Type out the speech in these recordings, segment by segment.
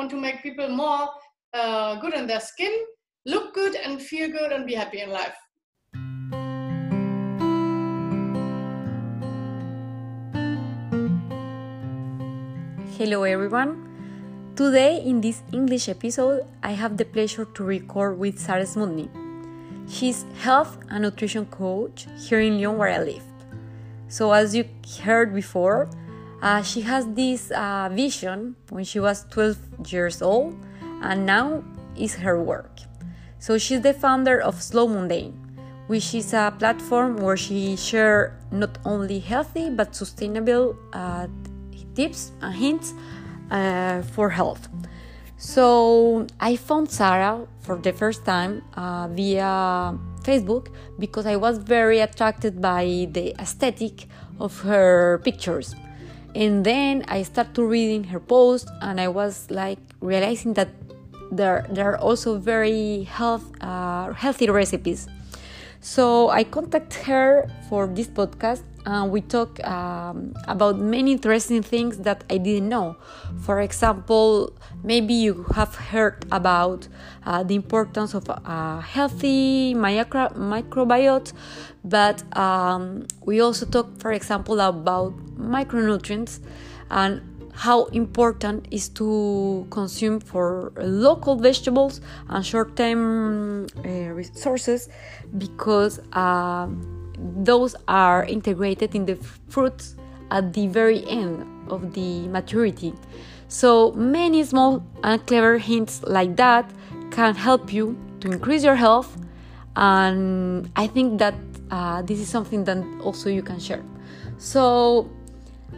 want to make people more uh, good in their skin, look good, and feel good, and be happy in life. Hello, everyone. Today, in this English episode, I have the pleasure to record with Sara Smutny. She's health and nutrition coach here in Lyon, where I live. So, as you heard before, uh, she has this uh, vision when she was 12 years old, and now is her work. So, she's the founder of Slow Mundane, which is a platform where she shares not only healthy but sustainable uh, tips and hints uh, for health. So I found Sarah for the first time uh, via Facebook because I was very attracted by the aesthetic of her pictures. And then I started reading her posts and I was like realizing that there, there are also very health, uh, healthy recipes. So I contacted her for this podcast uh, we talk um, about many interesting things that I didn't know. For example, maybe you have heard about uh, the importance of a healthy micro- microbiota, but um, we also talk, for example, about micronutrients and how important is to consume for local vegetables and short-term uh, resources because uh, those are integrated in the fruits at the very end of the maturity. So many small and clever hints like that can help you to increase your health, and I think that uh, this is something that also you can share. So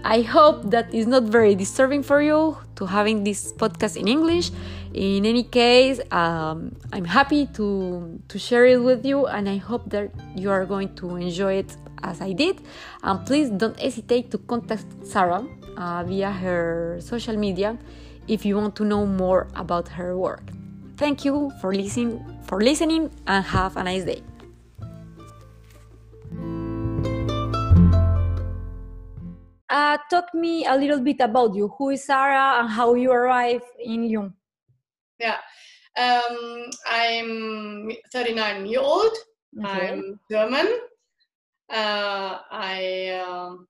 I hope that is not very disturbing for you to having this podcast in English. In any case, um, I'm happy to to share it with you, and I hope that you are going to enjoy it as I did. And please don't hesitate to contact sarah uh, via her social media if you want to know more about her work. Thank you for listening for listening and have a nice day. Uh, talk me a little bit about you. Who is Sarah and how you arrived in Lyon? Yeah, um, I'm 39 year old. Okay. I'm German. Uh, I um,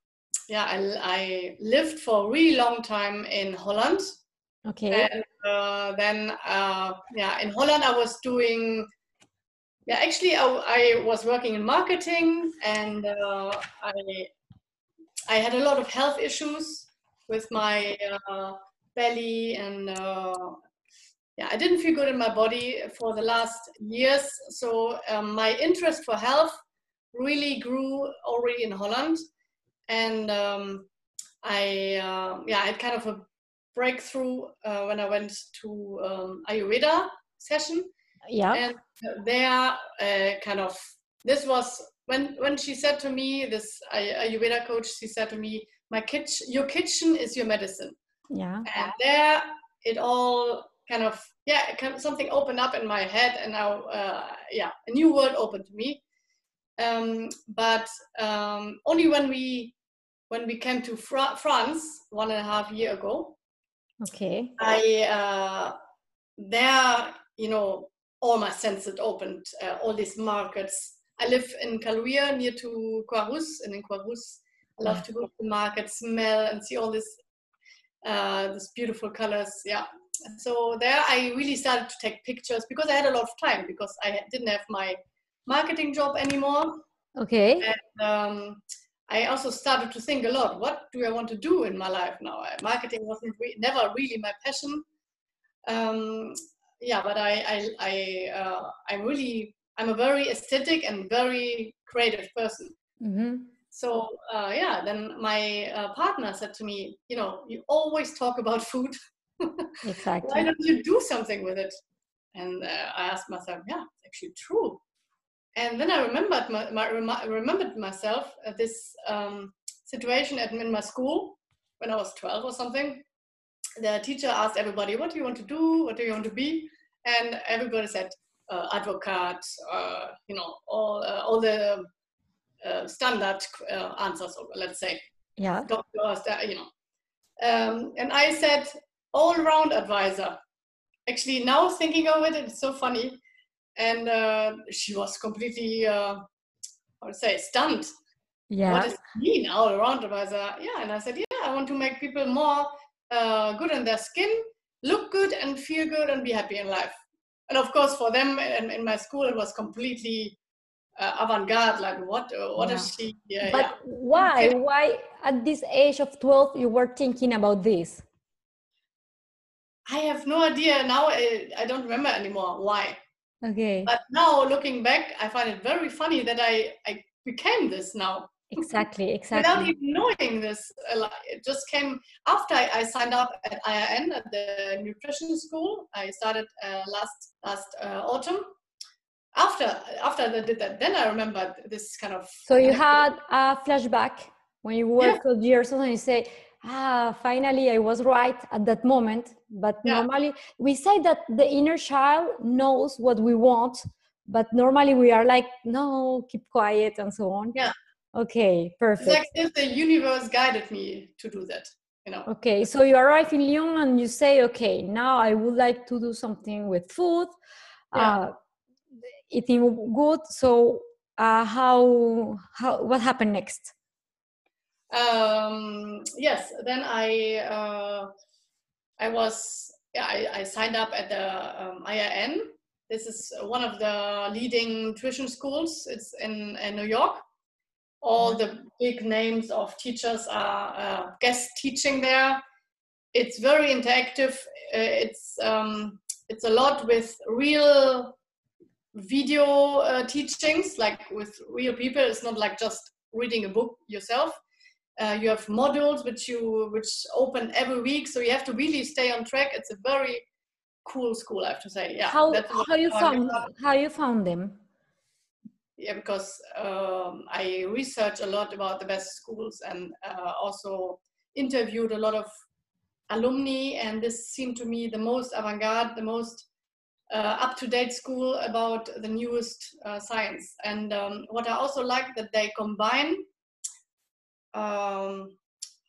yeah I, I lived for a really long time in Holland. Okay. And uh, then uh, yeah in Holland I was doing yeah actually I, I was working in marketing and uh, I I had a lot of health issues with my uh, belly and uh, yeah, I didn't feel good in my body for the last years. So um, my interest for health really grew already in Holland, and um, I uh, yeah I had kind of a breakthrough uh, when I went to um, Ayurveda session. Yeah, and there uh, kind of this was when when she said to me this Ayurveda coach, she said to me, "My kitchen, your kitchen is your medicine." Yeah. And there, it all kind of yeah, kind of something opened up in my head, and now uh, yeah, a new world opened to me. Um, but um, only when we when we came to Fra- France one and a half year ago. Okay. I uh, there, you know, all my senses opened. Uh, all these markets I live in Caluire near to Croix-Rousse, and in Croix-Rousse, I love to go to the market, smell, and see all this, uh, this beautiful colors. Yeah. So there, I really started to take pictures because I had a lot of time because I didn't have my marketing job anymore. Okay. And um, I also started to think a lot. What do I want to do in my life now? Marketing wasn't re- never really my passion. Um, yeah, but I I I uh, I'm really I'm a very aesthetic and very creative person. Mm-hmm. So uh, yeah, then my uh, partner said to me, you know, you always talk about food. exactly. Why don't you do something with it? And uh, I asked myself, yeah, it's actually true. And then I remembered my, my remembered myself at this um, situation at in my school when I was 12 or something. The teacher asked everybody, "What do you want to do? What do you want to be?" And everybody said, uh, advocate, uh, you know, all uh, all the uh, standard uh, answers, let's say. Yeah. Doctors, you know. Um, and I said, all-round advisor. Actually, now thinking of it, it's so funny. And uh, she was completely, uh, I would say, stunned. Yeah. What does it mean, all-round advisor? Yeah, and I said, yeah, I want to make people more uh, good in their skin, look good, and feel good, and be happy in life. And of course, for them in, in my school, it was completely uh, avant-garde. Like, what? Uh, what Yeah. is she? Yeah, But yeah. why? Why at this age of 12 you were thinking about this? I have no idea now. I, I don't remember anymore why. Okay. But now looking back, I find it very funny that I, I became this now Exactly, Exactly. without even knowing this. uh, It just came after I, I signed up at IIN at the nutrition school. I started uh, last last uh, autumn. After after I did that, then I remembered this kind of. So you anecdote. had a flashback when you were Yeah. 12 years old and you say, ah, finally I was right at that moment. But Yeah. normally we say that the inner child knows what we want, but normally we are like, no, keep quiet and so on. Yeah. Okay, It's perfect. like if the universe guided me to do that. You know. Okay, so you arrive in Lyon and you say, okay, now I would like to do something with food, Yeah. uh, eating good. So uh, how how what happened next? Um, yes then i uh, i was yeah, I, I signed up at the um, IIN. This is one of the leading tuition schools. It's in, in New York. All the big names of teachers are uh, guest teaching there. It's very interactive. Uh, it's um, it's a lot with real video uh, teachings, like with real people. It's not like just reading a book yourself. Uh, you have modules which you which open every week, so you have to really stay on track. It's a very cool school, I have to say. Yeah. how how you found how you found them? Yeah, because um, I researched a lot about the best schools and uh, also interviewed a lot of alumni, and this seemed to me the most avant-garde, the most uh, up-to-date school about the newest uh, science. And um, what I also like that they combine, um,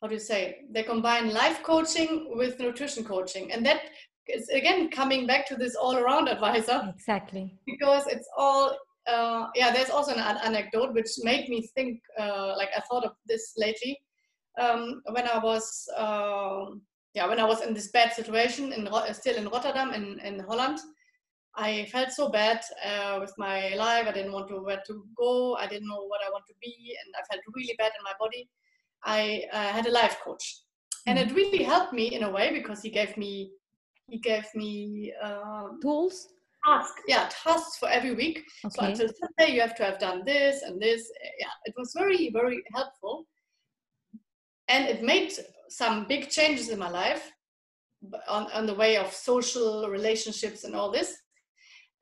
how do you say, they combine life coaching with nutrition coaching, and that is again coming back to this all-around advisor. Exactly. because it's all uh, yeah there's also an an- anecdote which made me think uh, like i thought of this lately. Um, when i was um yeah when i was in this bad situation in still in rotterdam in, in holland i felt so bad uh, with my life. I didn't want to where to go. I didn't know what i want to be and i felt really bad in my body. I uh, had a life coach. And it really helped me in a way because he gave me he gave me um, Tools. task yeah tasks for every week. So until Sunday you have to have done this and this. Yeah it was very very helpful. And it made some big changes in my life on, on the way of social relationships and all this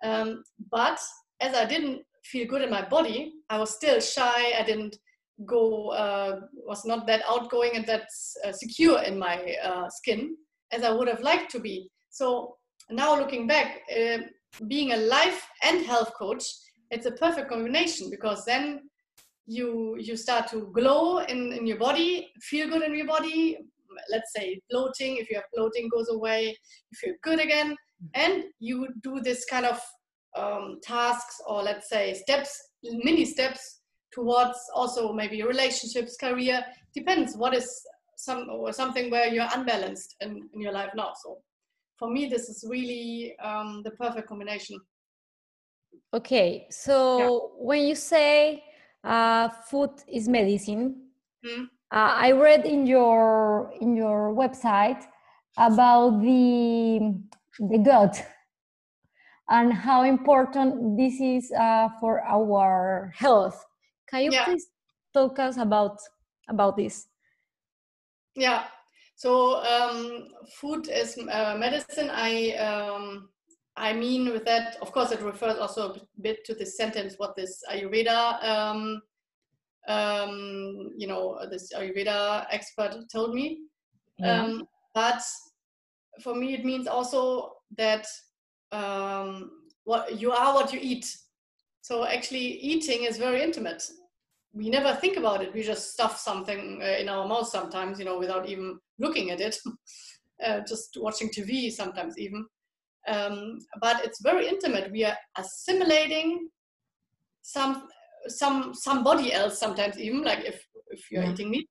um, but as i didn't feel good in my body i was still shy. I didn't go uh, was not that outgoing and that uh, secure in my uh, skin as i would have liked to be. So now looking back uh, being a life and health coach it's a perfect combination because then you you start to glow in, in your body feel good in your body let's say bloating if you have bloating goes away you feel good again. And you do this kind of um, tasks or let's say steps mini steps towards also maybe relationships career. Depends what is some or something where you're unbalanced in, in your life now. So for me this is really um, the perfect combination. Okay. So when you say uh, food is medicine, Mm. uh, I read in your in your website about the the gut and how important this is uh, for our health. Can you Yeah. please talk us about about this? Yeah. So um, food is uh, medicine. I um, I mean with that, of course, it refers also a bit to this sentence what this Ayurveda, um, um, you know, this Ayurveda expert told me. Yeah. Um, but for me, it means also that um, what you are what you eat. So actually, eating is very intimate. We never think about it. We just stuff something uh, in our mouth sometimes, you know, without even looking at it. uh, just watching TV sometimes even. Um, but it's very intimate. We are assimilating some some somebody else sometimes even like if if you're yeah. eating meat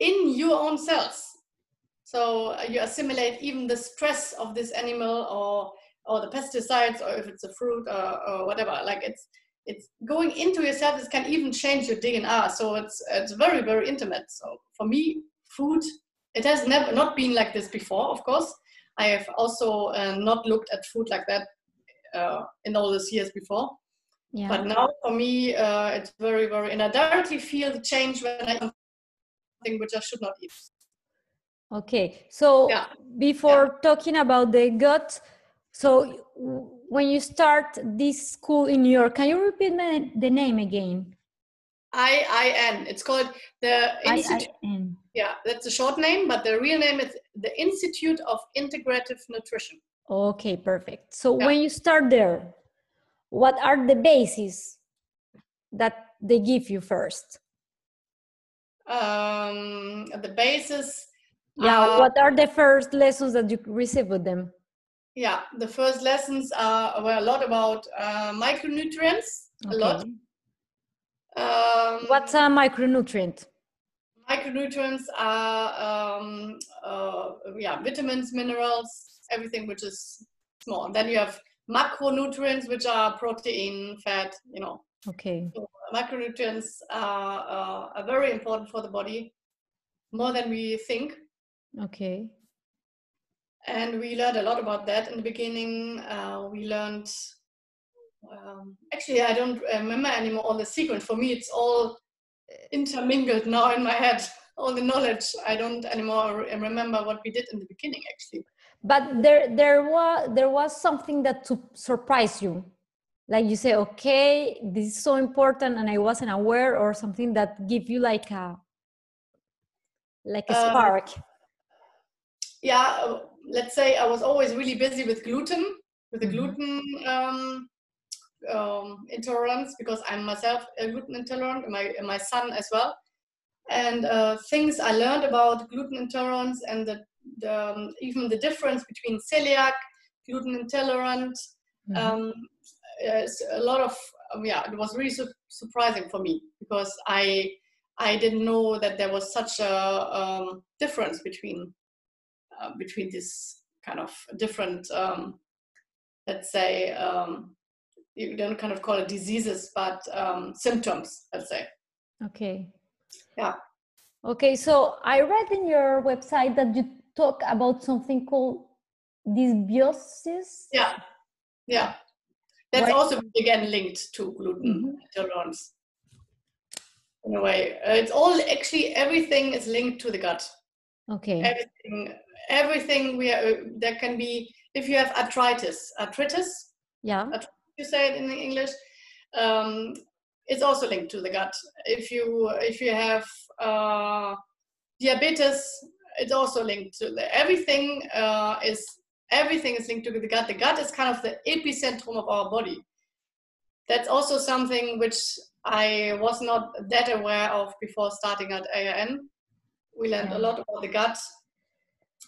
in your own cells. So uh, you assimilate even the stress of this animal or or the pesticides or if it's a fruit or, or whatever. Like it's it's going into yourself. It can even change your DNA. So it's it's very very intimate. So for me, food it has never not been like this before. Of course, I have also uh, not looked at food like that uh, in all those years before. Yeah. But now for me, uh, it's very very, and I directly feel the change when I something which I should not eat. Okay, so yeah. before yeah. talking about the gut, so when you start this school in New York, can you repeat the name again? IIN. It's called the Institute. IIN. Yeah, that's a short name, but the real name is the Institute of Integrative Nutrition. Okay, perfect. So yeah. when you start there, what are the bases that they give you first? Um, the basis. Yeah, uh, what are the first lessons that you receive with them? Yeah, the first lessons are were a lot about uh, micronutrients, okay. a lot um, What's a micronutrient? Micronutrients are um, uh, yeah vitamins, minerals, everything which is small. And then you have macronutrients, which are protein, fat. You know. Okay. So macronutrients are, uh, are very important for the body, more than we think. Okay. And we learned a lot about that in the beginning. Uh, we learned um, actually i don't remember anymore all the sequence for me it's all intermingled now in my head all the knowledge i don't anymore remember what we did in the beginning actually but there there was there was something that to surprise you like you say okay this is so important and i wasn't aware or something that give you like a like a um, spark yeah let's say i was always really busy with gluten with the mm-hmm. gluten um, um, intolerance because I'm myself gluten intolerant, and my, and my son as well. And uh, things I learned about gluten intolerance and the, the um, even the difference between celiac, gluten intolerant. Mm-hmm. Um, a lot of um, yeah, it was really su- surprising for me because I I didn't know that there was such a um, difference between uh, between this kind of different um, let's say um, you don't kind of call it diseases, but um, symptoms, let's say. Okay. Yeah. Okay, so I read in your website that you talk about something called dysbiosis. Yeah. Yeah. That's also again linked to gluten mm-hmm. intolerance. In a way, uh, it's all actually everything is linked to the gut. Okay. Everything, everything we are, there can be if you have arthritis, arthritis. Yeah you say it in English, um, it's also linked to the gut. If you if you have uh, diabetes, it's also linked to the, everything. Uh, is everything is linked to the gut. The gut is kind of the epicentrum of our body. That's also something which I was not that aware of before starting at IIN. We learned a lot about the gut,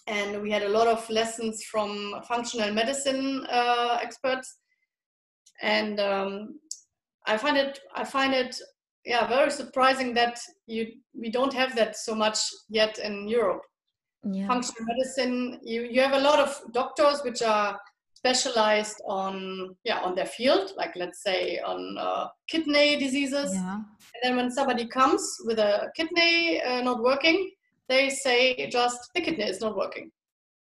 and we had a lot of lessons from functional medicine uh, experts and um, I find it I find it yeah very surprising that you we don't have that so much yet in Europe. Yeah. Functional medicine, you you have a lot of doctors which are specialized on yeah on their field, like let's say on uh, kidney diseases. Yeah. And then when somebody comes with a kidney uh, not working, they say just the kidney is not working,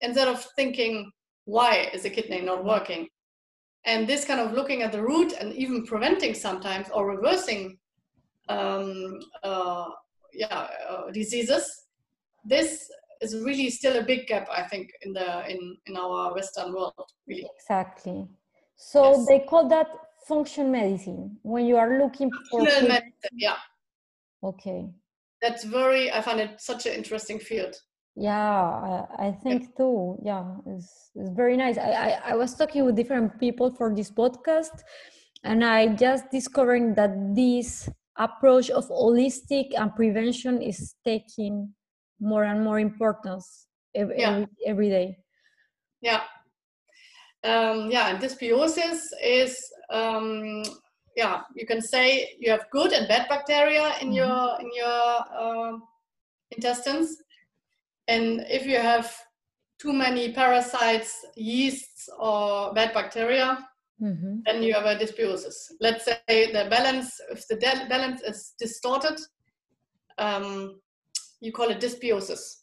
instead of thinking why is the kidney not working and this kind of looking at the root and even preventing sometimes or reversing um, uh, yeah, uh, diseases, this is really still a big gap, I think, in the in in our Western world. Really. Exactly. So yes. they call that function medicine when you are looking for medicine. Yeah. Okay. That's very. I find it such an interesting field yeah i, I think yeah. too yeah it's, it's very nice I, I, I was talking with different people for this podcast and i just discovering that this approach of holistic and prevention is taking more and more importance every, yeah. every, every day. Yeah. Um, yeah, and dysbiosis is um, yeah, you can say you have good and bad bacteria in mm-hmm. your in your uh, intestines, and if you have too many parasites, yeasts, or bad bacteria, mm-hmm. then you have a dysbiosis. Let's say the balance, if the de- balance is distorted, um, you call it dysbiosis.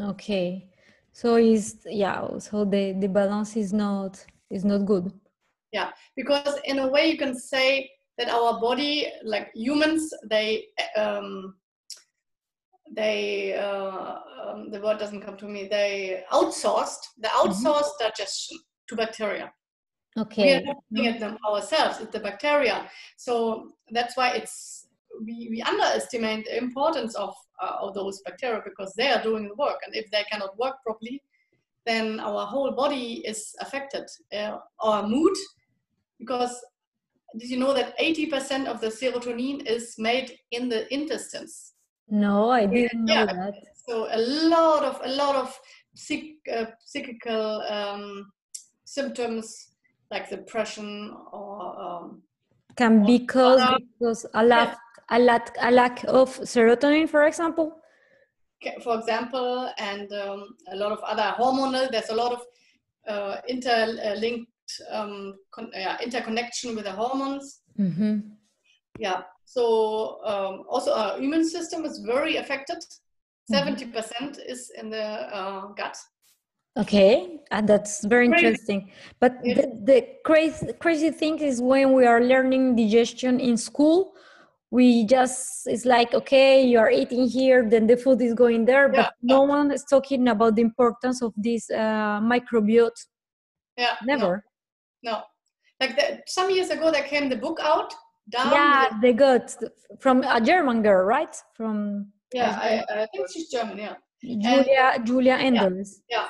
Okay, so is yeah, so the the balance is not is not good. Yeah, because in a way you can say that our body, like humans, they um, they uh, um, the word doesn't come to me. They outsourced the mm-hmm. outsourced mm-hmm. digestion to bacteria. Okay. We are not looking at them ourselves. It's the bacteria. So that's why it's we, we underestimate the importance of uh, of those bacteria because they are doing the work, and if they cannot work properly, then our whole body is affected. Uh, our mood, because did you know that 80% of the serotonin is made in the intestines? No, I didn't know yeah. that. So a lot of a lot of psych, uh, psychical um, symptoms like depression or um, can be caused because a lack a lack a lack of serotonin, for example. For example, and um, a lot of other hormonal. There's a lot of uh, interlinked um, yeah, interconnection with the hormones. Mm-hmm. Yeah. So um, also our immune system is very affected. 70% mm-hmm. is in the uh, gut. Okay, and that's very interesting. But the, the crazy crazy thing is when we are learning digestion in school, we just it's like okay, you are eating here, then the food is going there, but yeah. no one is talking about the importance of this uh, microbiota. Yeah, never. No, no. like the, some years ago, there came the book out. Down yeah, the, the from a German girl, right? From yeah, I, I, think she's German. Yeah, Julia and, Julia Enders. Yeah, yeah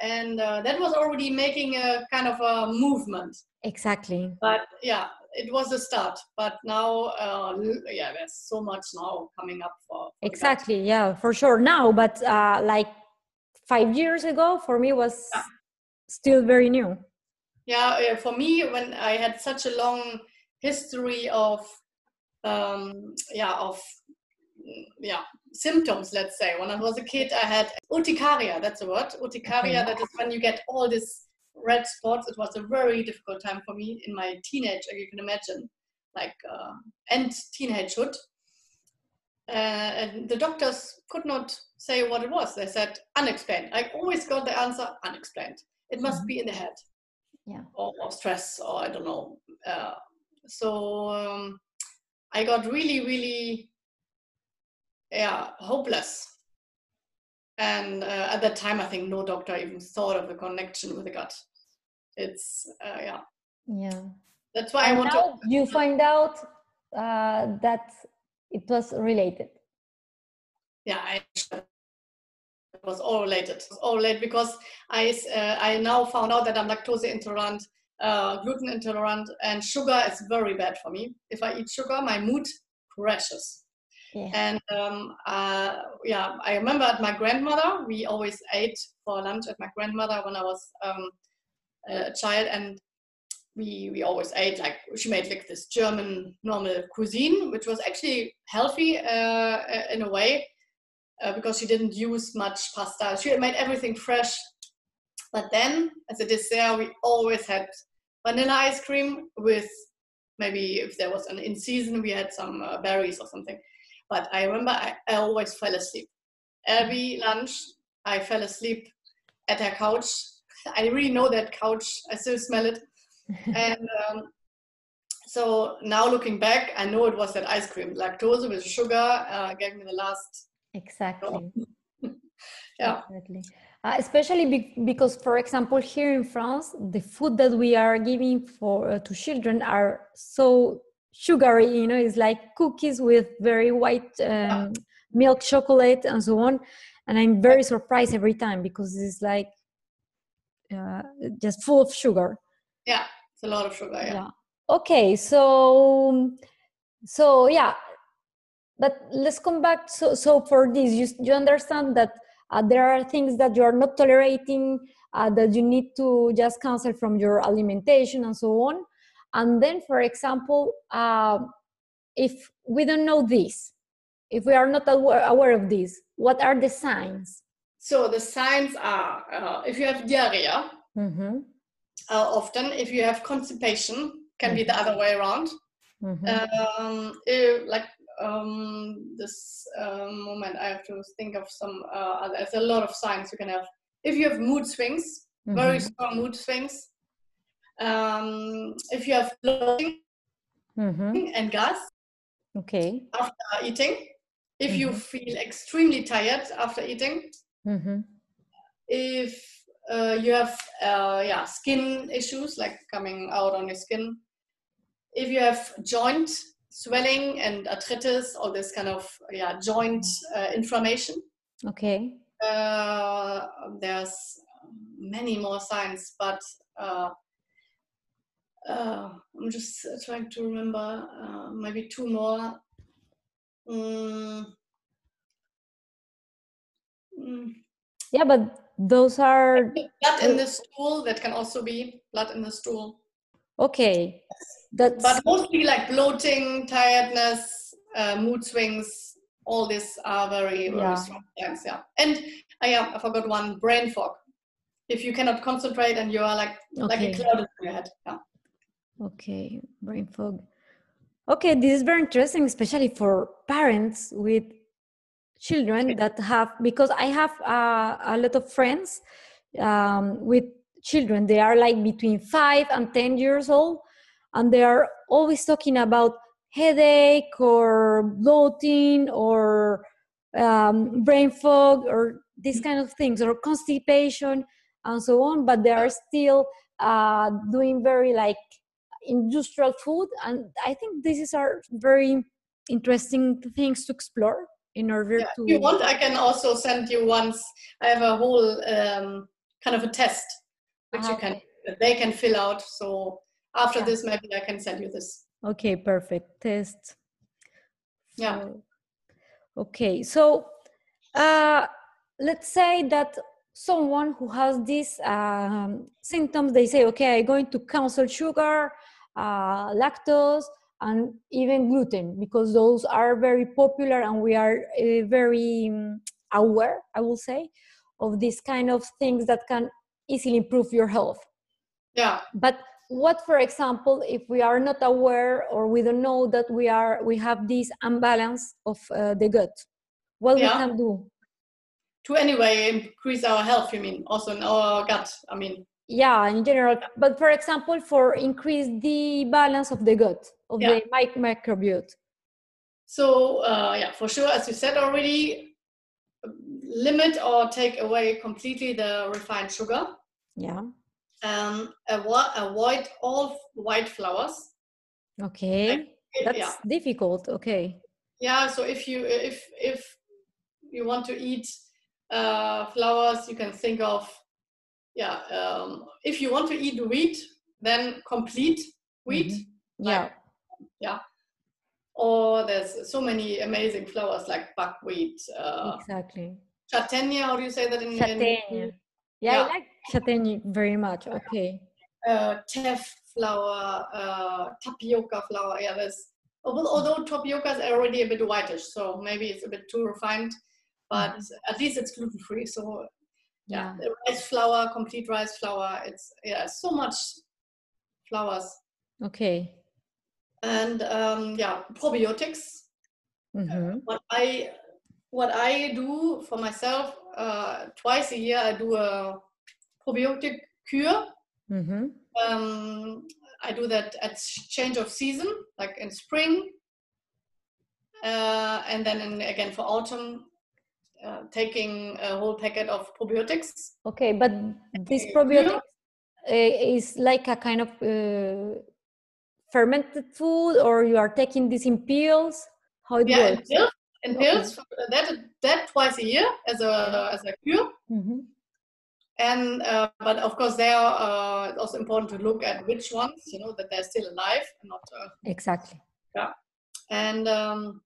and uh, that was already making a kind of a movement exactly but yeah it was a start but now uh, yeah there's so much now coming up for, for exactly that. yeah for sure now but uh, like five years ago for me was yeah. still very new yeah for me when i had such a long history of um, yeah of yeah symptoms let's say when i was a kid i had urticaria that's the word urticaria that is when you get all these red spots. It was a very difficult time for me in my teenage you can imagine like uh, end teenagehood. Uh, and the doctors could not say what it was. They said unexplained. I always got the answer unexplained. It must mm-hmm. be in the head. Yeah. Or, or stress or i don't know. Uh, so um, i got really really yeah hopeless. And uh, at that time i think no doctor even thought of the connection with the gut it's uh, yeah. Yeah. That's why and i want to you find out uh, that it was related. Yeah I, it was all related. It was all related because i uh, i now found out that i'm lactose intolerant uh, gluten intolerant and sugar is very bad for me. If i eat sugar my mood crashes. Yeah. And um, uh, yeah, I remember at my grandmother, we always ate for lunch at my grandmother when I was um, a child, and we we always ate like she made like this German normal cuisine, which was actually healthy uh, in a way uh, because she didn't use much pasta. She made everything fresh. But then, as a dessert, we always had vanilla ice cream with maybe if there was an in season, we had some uh, berries or something. But I remember I, I always fell asleep. Every lunch, I fell asleep at her couch. I really know that couch. I still smell it. and um, so now looking back, I know it was that ice cream. Lactose with sugar uh, gave me the last. Exactly. yeah. Exactly. Uh, especially be- because, for example, here in France, the food that we are giving for uh, to children are so sugary you know it's like cookies with very white um, milk chocolate and so on and i'm very surprised every time because it's like uh, just full of sugar. Yeah it's a lot of sugar yeah, yeah. okay so so yeah but let's come back so so for this you, you understand that uh, there are things that you are not tolerating uh, that you need to just cancel from your alimentation and so on. And then for example uh, if we don't know this if we are not aware, aware of this what are the signs so the signs are uh, if you have diarrhea mm-hmm. Uh, often if you have constipation can mm-hmm. be the other way around mm-hmm. um, if, like um, this um, moment I have to think of some uh, there's a lot of signs you can have if you have mood swings mm-hmm. very strong mood swings um, if you have bloating mm-hmm. and gas okay after eating if you mm-hmm. feel extremely tired after eating mm-hmm. if uh, you have uh, yeah skin issues like coming out on your skin if you have joint swelling and arthritis, all this kind of yeah joint uh, inflammation. Okay. Uh, there's many more signs, but uh, uh I'm just trying to remember uh, maybe two more. Mm. Mm. Yeah, but those are blood in the stool. That can also be blood in the stool. Okay. That's... But mostly like bloating, tiredness, uh, mood swings, all these are very, very yeah. strong things. Yeah. And I, uh, I forgot one brain fog. If you cannot concentrate and you are like, okay. like a cloud in your head. Yeah. Okay. Brain fog. Okay. This is very interesting, especially for parents with children that have, because I have uh, a lot of friends um, with children. They are like between five and 10 years old and they are always talking about headache or bloating or um, brain fog or these kind of things or constipation and so on but they are still uh, doing very like industrial food and i think this is are very interesting things to explore in order yeah, to if you want i can also send you once i have a whole um, kind of a test which you can they can fill out. So after yeah. this maybe i can send you this. Okay perfect. Test. Yeah. Okay so uh, let's say that someone who has these um, symptoms they say okay i'm going to cancel sugar uh, lactose and even gluten because those are very popular and we are uh, very um, aware i will say of these kind of things that can easily improve your health. Yeah. But what for example if we are not aware or we don't know that we are we have this imbalance of uh, the gut what yeah. we can do? To anyway increase our health you mean also in our gut i mean yeah in general but for example for increase the balance of the gut of yeah. the mic- microbiota so uh, yeah for sure as you said already limit or take away completely the refined sugar yeah um, avo- avoid all white flours. Okay, like, that's yeah. difficult. Okay. Yeah. So if you if if you want to eat uh, flours, you can think of yeah. Um, if you want to eat wheat, then complete wheat. Mm-hmm. Yeah. Like, yeah. Or there's so many amazing flours like buckwheat. Uh, exactly. Châtaigne, how do you say that in? Châtaigne. In, yeah, yeah, I like châtaigne very much. Okay. Uh, teff flour, uh, tapioca flour. Yeah, there's although tapioca is already a bit whitish, so maybe it's a bit too refined, but mm-hmm. at least it's gluten free. So yeah, yeah. rice flour, complete rice flour. It's yeah, so much flours. Okay. And um, yeah, probiotics. Mm-hmm. what I what I do for myself uh, twice a year, I do a probiotic cure. Mm-hmm. Um, I do that at change of season, like in spring, uh, and then in, again for autumn, uh, taking a whole packet of probiotics. Okay, but this probiotic uh, is like a kind of uh, fermented food, or you are taking this in pills. How it yeah, works? Pills, in pills okay. that that twice a year as a as a cure. Mm-hmm. And uh, but of course, they are uh, also important to look at which ones you know that they're still alive, and not uh, exactly. Yeah, and um,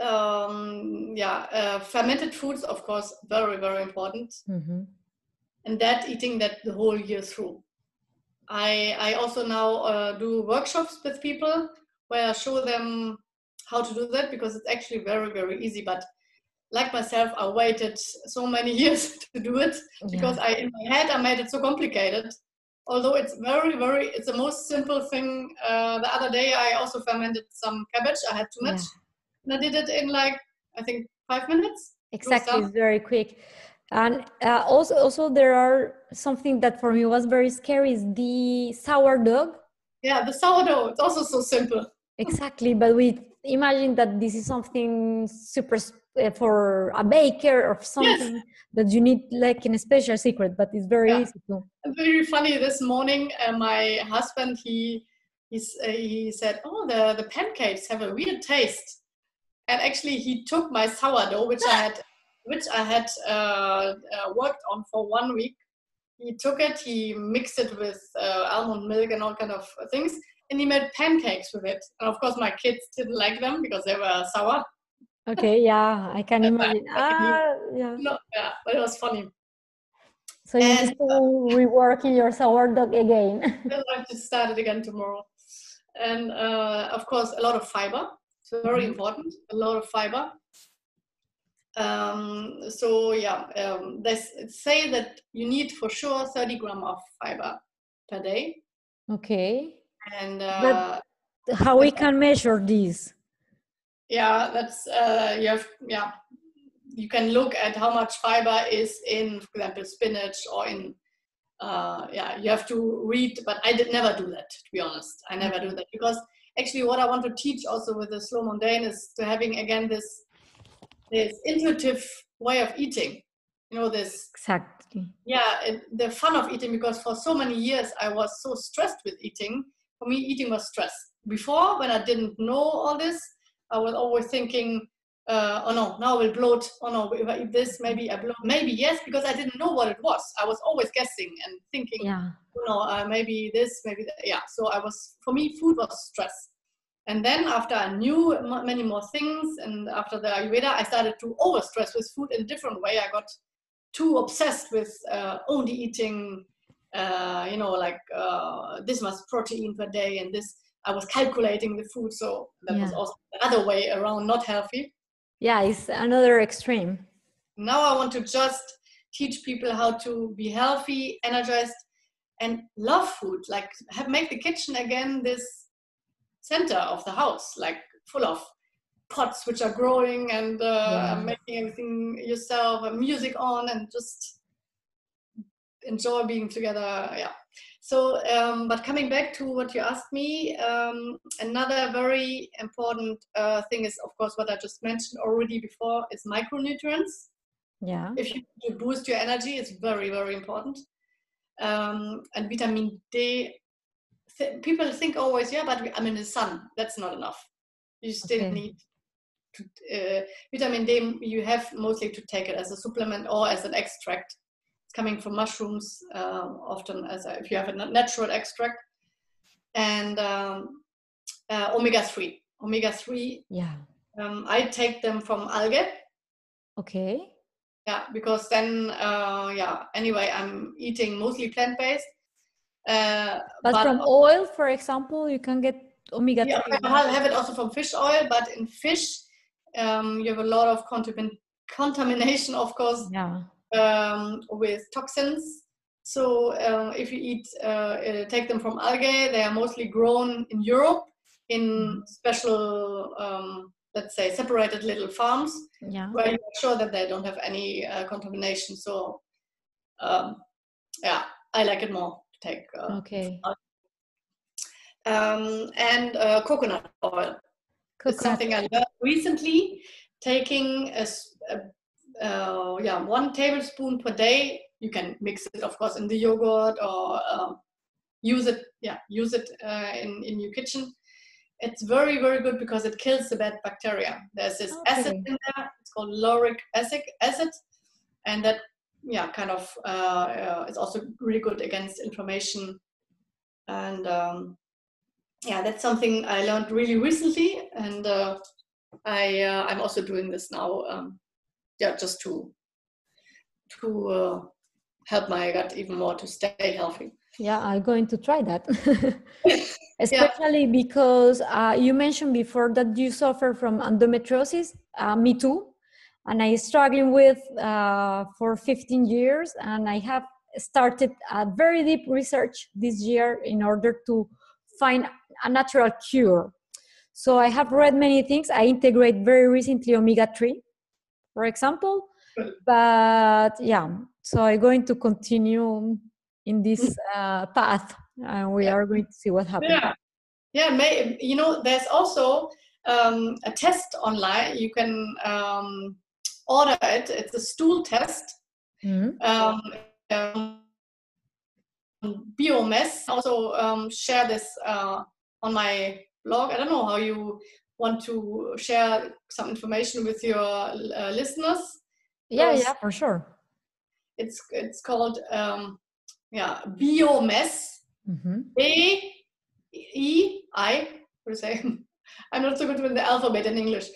um, yeah, uh, fermented foods, of course, very, very important. Mm-hmm. And that eating that the whole year through. I, I also now uh, do workshops with people where I show them how to do that because it's actually very, very easy. But like myself, I waited so many years to do it because I, in my head, I made it so complicated. Although it's very, very, it's the most simple thing. Uh, the other day, I also fermented some cabbage. I had too much. Yeah. And I did it in like, I think, five minutes. Exactly, very quick. And uh, also, also there are something that for me was very scary is the sourdough. Yeah, the sourdough. It's also so simple. Exactly, but we imagine that this is something super uh, for a baker or something yes. that you need like in a special secret, but it's very yeah. easy to. Very funny. This morning, uh, my husband he he's, uh, he said, "Oh, the the pancakes have a weird taste," and actually he took my sourdough, which I had which I had uh, uh, worked on for one week. He took it, he mixed it with uh, almond milk and all kind of things, and he made pancakes with it. And of course, my kids didn't like them because they were sour. Okay, yeah, I can imagine. ah, yeah. No, yeah, but it was funny. So you and, need to rework your sourdough again. I have to start it again tomorrow. And uh, of course, a lot of fiber. It's very mm-hmm. important. A lot of fiber. Um, so yeah, um, they say that you need for sure 30 gram of fiber per day. Okay. And uh, how we can measure this? Yeah, that's uh, you have yeah. You can look at how much fiber is in, for example, spinach or in uh, yeah. You have to read, but I did never do that. To be honest, I never do that because actually what I want to teach also with the slow mundane is to having again this this intuitive way of eating. You know this exactly. Yeah the fun of eating because for so many years i was so stressed with eating. For me eating was stress. Before when i didn't know all this i was always thinking uh, oh no now i will bloat oh no if i eat this maybe i bloat maybe yes because i didn't know what it was i was always guessing and thinking yeah you know uh, maybe this maybe that. yeah so i was for me food was stress and then after I knew many more things, and after the Ayurveda, I started to overstress with food in a different way. I got too obsessed with uh, only eating, uh, you know, like uh, this much protein per day, and this. I was calculating the food, so that yeah. was also the other way around, not healthy. Yeah, it's another extreme. Now I want to just teach people how to be healthy, energized, and love food. Like have, make the kitchen again this center of the house, like full of pots which are growing and uh, yeah. making everything yourself, and music on, and just enjoy being together. Yeah. So, um, but coming back to what you asked me, um, another very important uh, thing is, of course, what I just mentioned already before is micronutrients. Yeah. If you to boost your energy, it's very, very important. Um, and vitamin D th- people think always, yeah, but I'm in the sun. That's not enough. You still okay. need to, uh, vitamin D. You have mostly to take it as a supplement or as an extract. Coming from mushrooms, uh, often as a, if you have a natural extract, and um, uh, omega three. Omega three. Yeah. Um, I take them from algae. Okay. Yeah, because then, uh, yeah. Anyway, I'm eating mostly plant based, uh, but, but, from oil, for example, you can get omega yeah, 3. I have it also from fish oil, but in fish, um, you have a lot of contamin- contamination, of course, yeah. Um, with toxins. So uh, if you eat, uh, uh, take them from algae, they are mostly grown in Europe in mm-hmm. special, um, let's say, separated little farms, yeah. where you're sure that they don't have any uh, contamination. So, um, yeah, I like it more take. Uh, okay. Um, and uh, coconut oil. Coconut. something I learned recently. Taking a, a uh, yeah one tablespoon per day. You can mix it, of course, in the yogurt or um, use it. Yeah, use it uh, in in your kitchen. It's very very good because it kills the bad bacteria. There's this okay. acid in there. It's called lauric acid. Acid, and that yeah, kind of uh, uh, it's also really good against inflammation. And um, yeah, that's something I learned really recently. And uh, I uh, I'm also doing this now. Um, yeah, just to to uh, help my gut even more to stay healthy. Yeah, I'm going to try that. Especially yeah. because uh, you mentioned before that you suffer from endometriosis. Uh, me too. And I struggling with uh, for 15 years, and I have started a very deep research this year in order to find a natural cure. So I have read many things. I integrate very recently omega 3, for example. But yeah, so I'm going to continue in this uh, path and we are going to see what happens. Yeah, yeah may, you know, there's also um, a test online. You can um, order it, it's a stool test. Mm-hmm. Um, um, also um, share this uh, on my blog. I don't know how you want to share some information with your uh, listeners. Yeah, yeah, for sure. It's it's called um, yeah Biomes. Mm-hmm. A E I what to say? I'm not so good with the alphabet in English.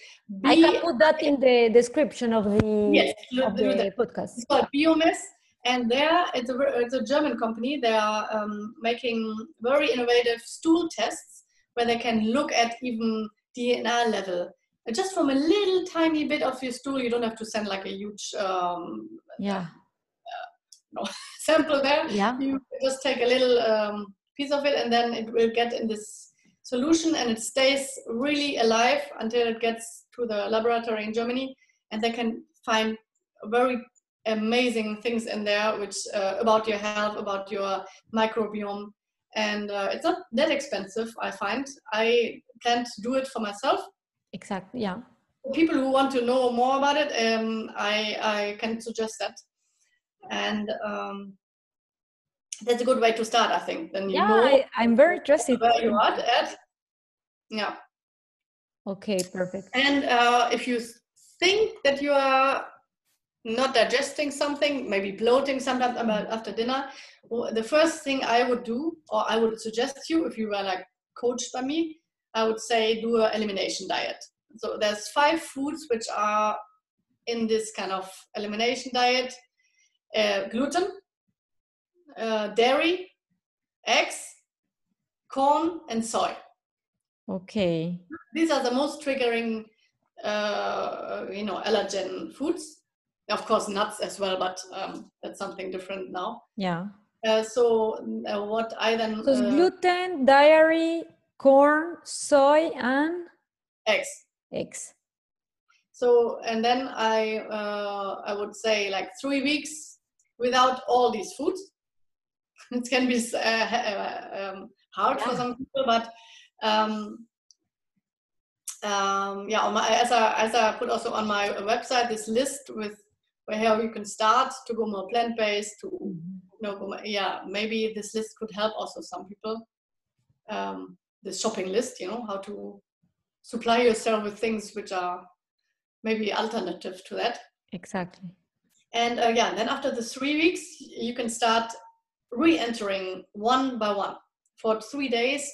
B- I can put that in the description of the, yes, of the podcast. It's called Biomes and there it's a, it's a german company they are um, making very innovative stool tests where they can look at even DNA level. Just from a little tiny bit of your stool you don't have to send like a huge um, yeah. uh, no, sample there. Yeah. You just take a little um, piece of it and then it will get in this solution and it stays really alive until it gets to the laboratory in germany. And they can find very amazing things in there which uh, about your health about your microbiome. And uh, it's not that expensive i find. I plan to do it for myself. Exactly yeah. People who want to know more about it um, i i can suggest that. And um, that's a good way to start i think. Then you yeah, know I, i'm very interested where you are at. Yeah. Okay perfect. And uh, if you think that you are not digesting something, maybe bloating sometimes after dinner, the first thing I would do, or I would suggest you, if you were like coached by me, I would say do an elimination diet. So there's five foods which are in this kind of elimination diet: uh, gluten, uh, dairy, eggs, corn, and soy. Okay. These are the most triggering, uh, you know, allergen foods of course nuts as well but um, that's something different now yeah uh, so uh, what i then so uh, gluten dairy corn soy and eggs. eggs. So and then i uh, i would say like three weeks without all these foods. It can be uh, uh, um, hard yeah. for some people but um, um, yeah, on my, as I as I put also on my website this list with where you can start to go more plant-based to you know go, yeah maybe this list could help also some people. Um, this shopping list you know how to supply yourself with things which are maybe alternative to that exactly and uh, yeah then after the three weeks you can start re-entering one by one for three days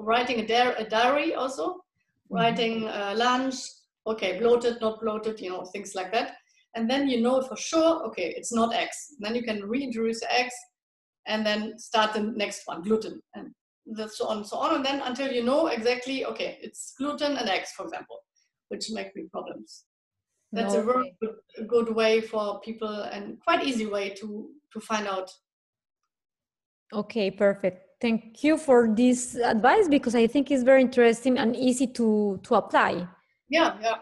writing a, di- a diary also mm-hmm. writing uh, lunch okay bloated not bloated you know things like that and then you know for sure, okay, it's not X. then you can reintroduce X and then start the next one, gluten, and so on and so on. And then until you know exactly, okay, it's gluten and eggs, for example, which make me problems. That's okay. a very good, good way for people and quite easy way to to find out. Okay, perfect. Thank you for this advice because I think it's very interesting and easy to to apply. Yeah, yeah.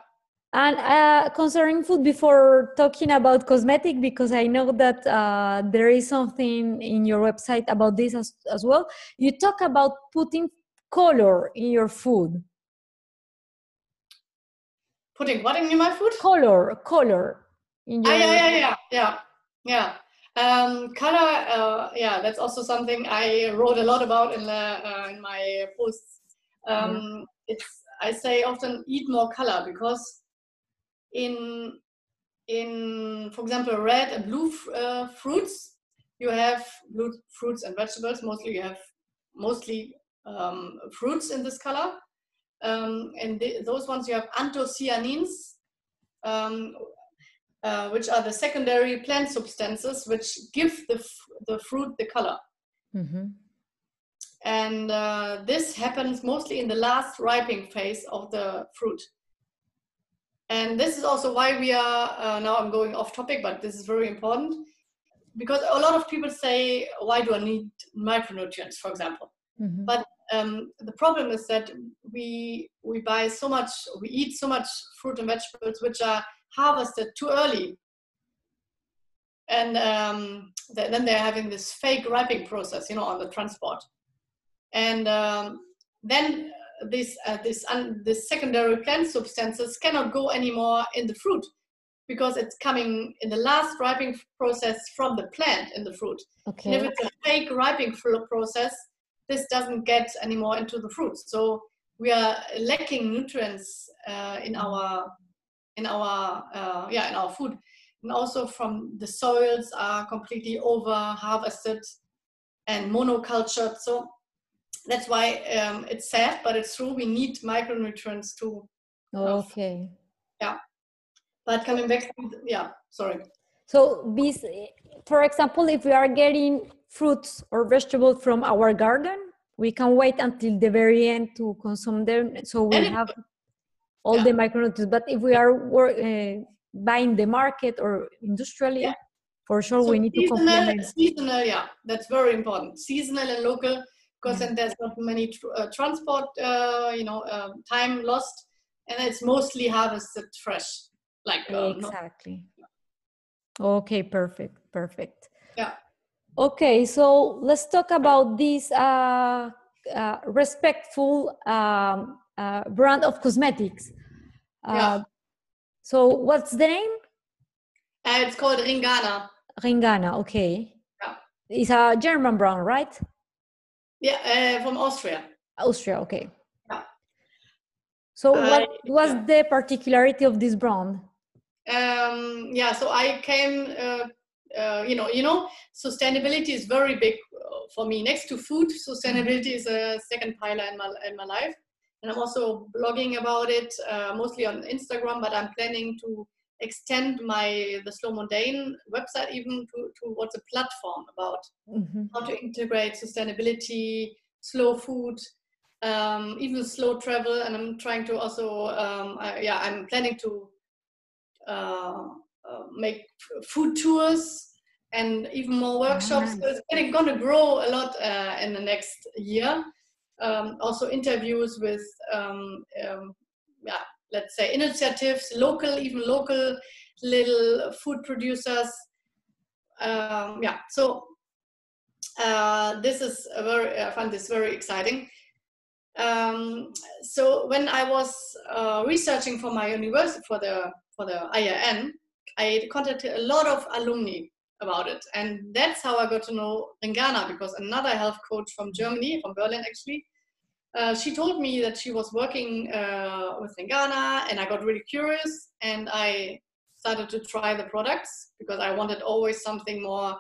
And uh, concerning food, before talking about cosmetic, because I know that uh, there is something in your website about this as, as well. You talk about putting color in your food. Putting what in my food? Color, color. In your ah, yeah, yeah, yeah, yeah, yeah. Um, color, uh, yeah, that's also something I wrote a lot about in the uh, in my posts. Um, yeah. It's I say often eat more color because in in for example red and blue uh, fruits you have blue fruits and vegetables mostly you have mostly um, fruits in this color Um, and the, those ones you have anthocyanins, um, uh, which are the secondary plant substances which give the, the fruit the color. Mm-hmm. And uh, this happens mostly in the last ripening phase of the fruit. And this is also why we are, uh, now I'm going off topic, but this is very important because a lot of people say, why do I need micronutrients, for example? Mm-hmm. But um, the problem is that we we buy so much, we eat so much fruit and vegetables which are harvested too early, and um, then they're having this fake ripening process, you know, on the transport, and um, then this uh, this un- this secondary plant substances cannot go anymore in the fruit because it's coming in the last ripening process from the plant in the fruit. Okay. And if it's a fake ripening process, this doesn't get anymore into the fruit. So we are lacking nutrients uh, in our in our uh, yeah in our food, and also from the soils are completely over harvested and monocultured. So that's why um, it's sad, but it's true. We need micronutrients too. Okay. yeah, but coming back, yeah, sorry. So this, for example, if we are getting fruits or vegetables from our garden, we can wait until the very end to consume them. So we have all yeah. the micronutrients. But if we are uh, buying the market or industrially, yeah. for sure so we need seasonal, to complement. Seasonal, yeah, that's very important. Seasonal and local, because then there's not many tr- uh, transport, uh, you know, um, time lost, and it's mostly harvested fresh, like uh, exactly. Okay, perfect, perfect. Yeah. Okay, so let's talk about this uh, uh, respectful um, uh, brand of cosmetics. Uh, yeah. So, what's the name? Uh, it's called Ringana. Ringana, okay. Yeah. It's a German brand, right? Yeah, uh, from Austria. Austria, okay. Yeah. So, what was yeah. the particularity of this brand? Um, yeah, so I came uh, you know, you know, sustainability is very big uh, for me. Next to food, sustainability is a second pillar in my in my life, and I'm also blogging about it, uh, mostly on Instagram. But I'm planning to extend my the Slow Mundane website even to towards a platform about mm-hmm. how to integrate sustainability, slow food, um, even slow travel. And I'm trying to also, um, I, yeah, I'm planning to. Uh, uh, make food tours and even more workshops. Nice. So it's going to grow a lot uh, in the next year. Um, also interviews with, um, um, yeah, let's say initiatives, local, even local little food producers. Um, yeah, so uh, this is very, I find this very exciting. Um, so when I was uh, researching for my university for the for the IIN, I contacted a lot of alumni about it. And that's how I got to know Ringana because another health coach from Germany, from Berlin actually, uh, she told me that she was working uh, with Ringana and I got really curious and I started to try the products because I wanted always something more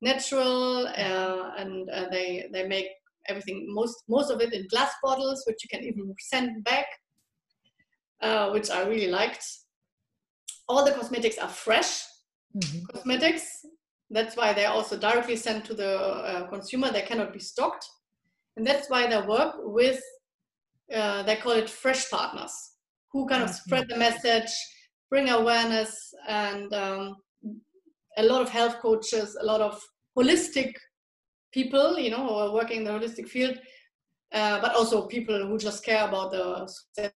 natural uh, and uh, they, they make everything, most, most of it in glass bottles, which you can even send back, uh, which I really liked all the cosmetics are fresh mm-hmm. cosmetics. That's why they're also directly sent to the consumer. They cannot be stocked. And that's why they work with, uh, they call it fresh partners, who kind of mm-hmm. spread the message, bring awareness, and um, a lot of health coaches, a lot of holistic people, you know, who are working in the holistic field, uh, but also people who just care about the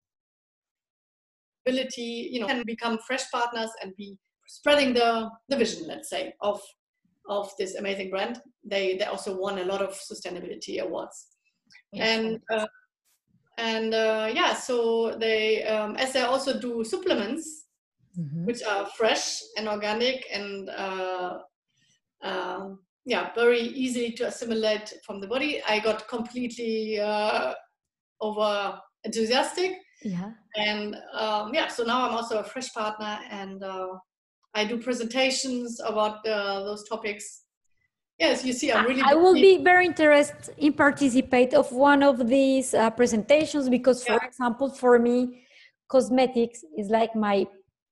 ability, you know, can become fresh partners and be spreading the, the vision, let's say, of of this amazing brand. They they also won a lot of sustainability awards, yes. and uh, and uh, yeah, so they um, as they also do supplements, mm-hmm. which are fresh and organic and uh, uh, yeah, very easy to assimilate from the body. I got completely uh, over enthusiastic yeah. And um, yeah, so now I'm also a fresh partner and uh, I do presentations about uh, those topics. yes, you see, I'm really. I will be very interested in participate of one of these uh, presentations because, for Yeah. example, for me, cosmetics is like my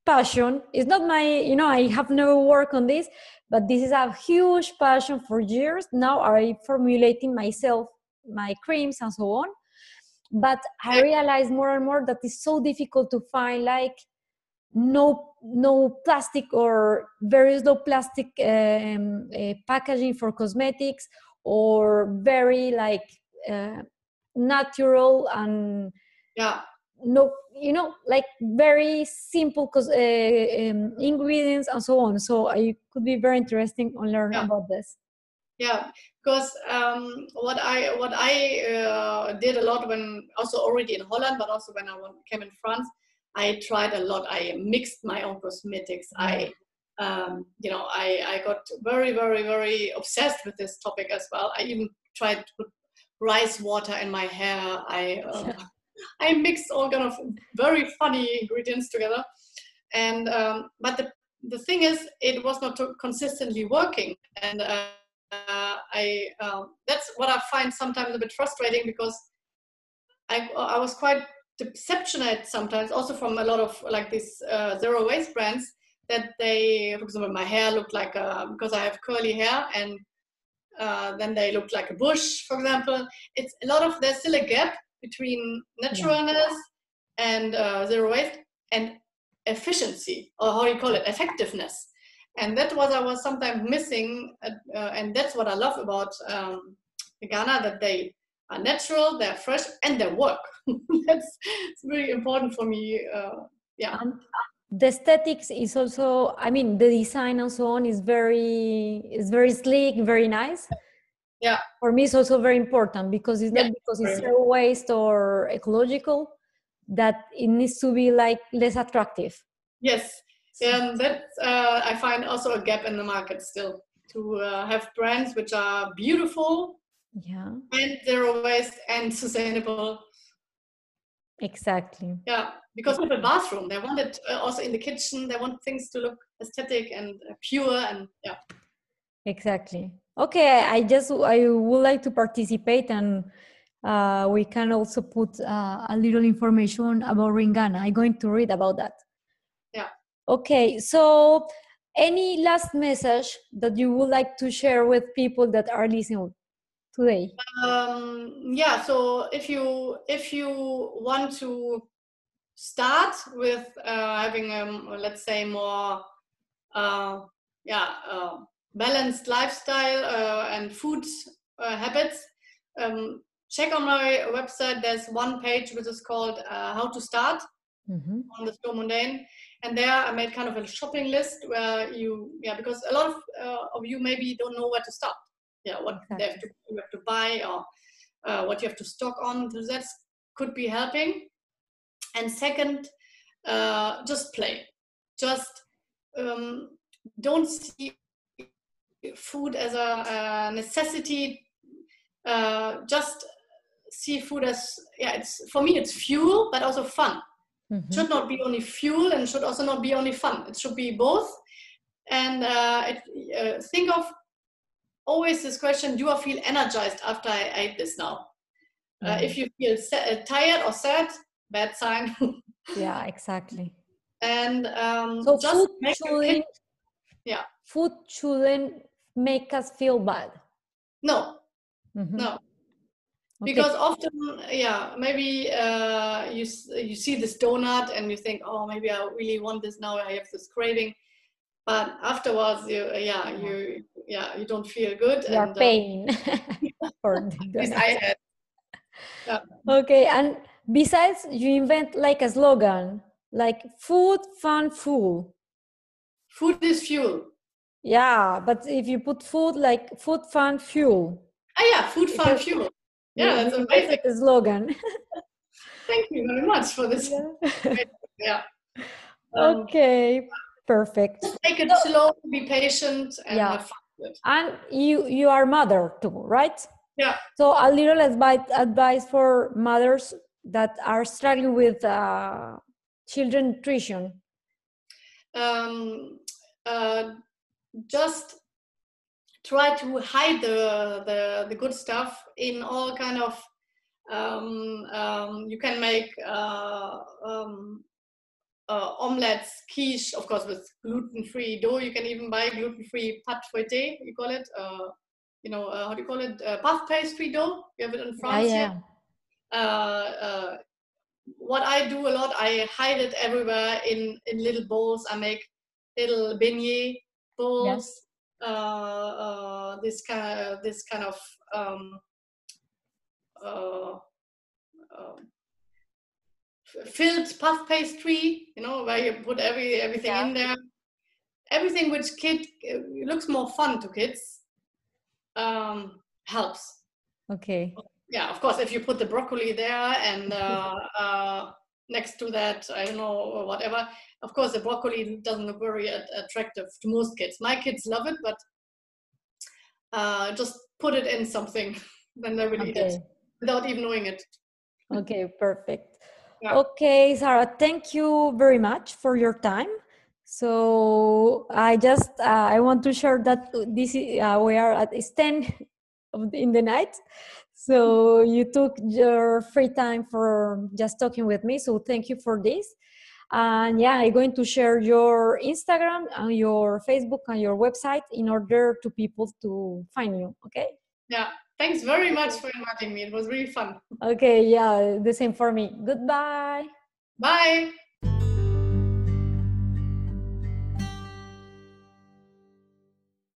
passion. It's not my, you know, I have never worked on this, but this is a huge passion for years. Now I formulating myself my creams and so on. But I realize more and more that it's so difficult to find like no no plastic or very low plastic um, uh, packaging for cosmetics or very like uh, natural and Yeah, no you know like very simple cos- uh, um, ingredients and so on so i could be very interesting on learning Yeah. about this yeah. Because um, what I what I uh, did a lot when also already in Holland, but also when I came in France, I tried a lot. I mixed my own cosmetics. I um, you know I I got very very very obsessed with this topic as well. I even tried to put rice water in my hair. I um, I mixed all kind of very funny ingredients together, and um, but the the thing is, it was not consistently working, and uh, uh, I um, that's what I find sometimes a bit frustrating because I I was quite deceptionate sometimes, also from a lot of like these uh, zero waste brands that they, for example, my hair looked like a, because I have curly hair and uh, then they look like a bush, for example. It's a lot of there's still a gap between naturalness and uh, zero waste and efficiency, or how do you call it, effectiveness. And that was I was sometimes missing, uh, uh, and that's what I love about um, Ringana that they are natural, they're fresh, and they work. that's it's really important for me. Uh, yeah, and the aesthetics is also i mean the design and so on is very is very sleek very nice Yeah. for me it's also very important because it's not Yeah, because it's very zero waste or ecological that it needs to be like less attractive yes, and that uh, I find also a gap in the market still to uh, have brands which are beautiful yeah. And zero waste and sustainable. exactly. Yeah, because of the bathroom, they want it uh, also in the kitchen. They want things to look aesthetic and uh, pure, and yeah, exactly. Okay i just i would like to participate and uh, we can also put uh, a little information about ringana. I'm going to read about that. Yeah. okay so any last message that you would like to share with people that are listening today um, yeah. So if you if you want to start with uh, having a let's say more uh, yeah uh, balanced lifestyle uh, and food uh, habits, um, check on my website. There's one page which is called uh, "How to Start." Mhm. on the Slow Mundane. And there I made kind of a shopping list where you, yeah, because a lot of, uh, of you maybe don't know where to start. Yeah, what they have to, you have to buy or uh, what you have to stock on. So that could be helping. And second, uh, just play. Just um, don't see food as a, a necessity. Uh, just see food as, yeah, it's for me, it's fuel, but also fun Mhm. should not be only fuel and should also not be only fun. It should be both. And uh, it, uh, think of always this question: Do I feel energized after I ate this now? Uh, Mhm. if you feel uh, tired or sad, bad sign. yeah exactly and um, so just food make shouldn't yeah. food shouldn't make us feel bad no, Mhm. no. Okay. because often yeah maybe uh, you you see this donut and you think oh maybe i really want this now i have this craving but afterwards you yeah you yeah you don't feel good you are and uh, paying for the at least donut. i had. Okay and besides you invent like a slogan like food fun fuel food is fuel. Yeah but if you put food like food fun fuel. Ah yeah food fun Because- fuel. you- yeah that's amazing. the slogan. Thank you very much for this. Yeah. yeah. Um, okay perfect. Take it slow be patient and Yeah. have fun and you you are mother too right? Yeah. So a little advice advice for mothers that are struggling with uh, children nutrition um, uh, just try to hide the, the, the good stuff in all kind of um, um, you can make uh, um, uh, omelets, quiche, of course, with gluten-free dough. You can even buy gluten-free pâte feuilletée, you call it. Uh, you know, uh, how do you call it? Uh, puff pastry dough. You have it in France. Yeah, yeah. Uh, what I do a lot, I hide it everywhere in, in little bowls. I make little beignet bowls. Yes. this kind of, this kind of um, uh, um, filled puff pastry, you know, where you put every everything yeah. in there. Everything which kid uh, looks more fun to kids um, helps. Okay. Yeah, of course, if you put the broccoli there and uh, uh, next to that, I don't know, or whatever. Of course, the broccoli doesn't look very attractive to most kids. My kids love it, but uh, just put it in something when they will okay. eat it without even knowing it. Okay, perfect. Yeah. Okay, Sarah, thank you very much for your time. So I just uh, I want to share that this uh, we are at it's ten in the night. So you took your free time for just talking with me. So thank you for this. And yeah, I'm going to share your Instagram and your Facebook and your website in order to people to find you. Okay. Yeah. Thanks very much for inviting me. It was really fun. Okay, yeah, the same for me. Goodbye. Bye.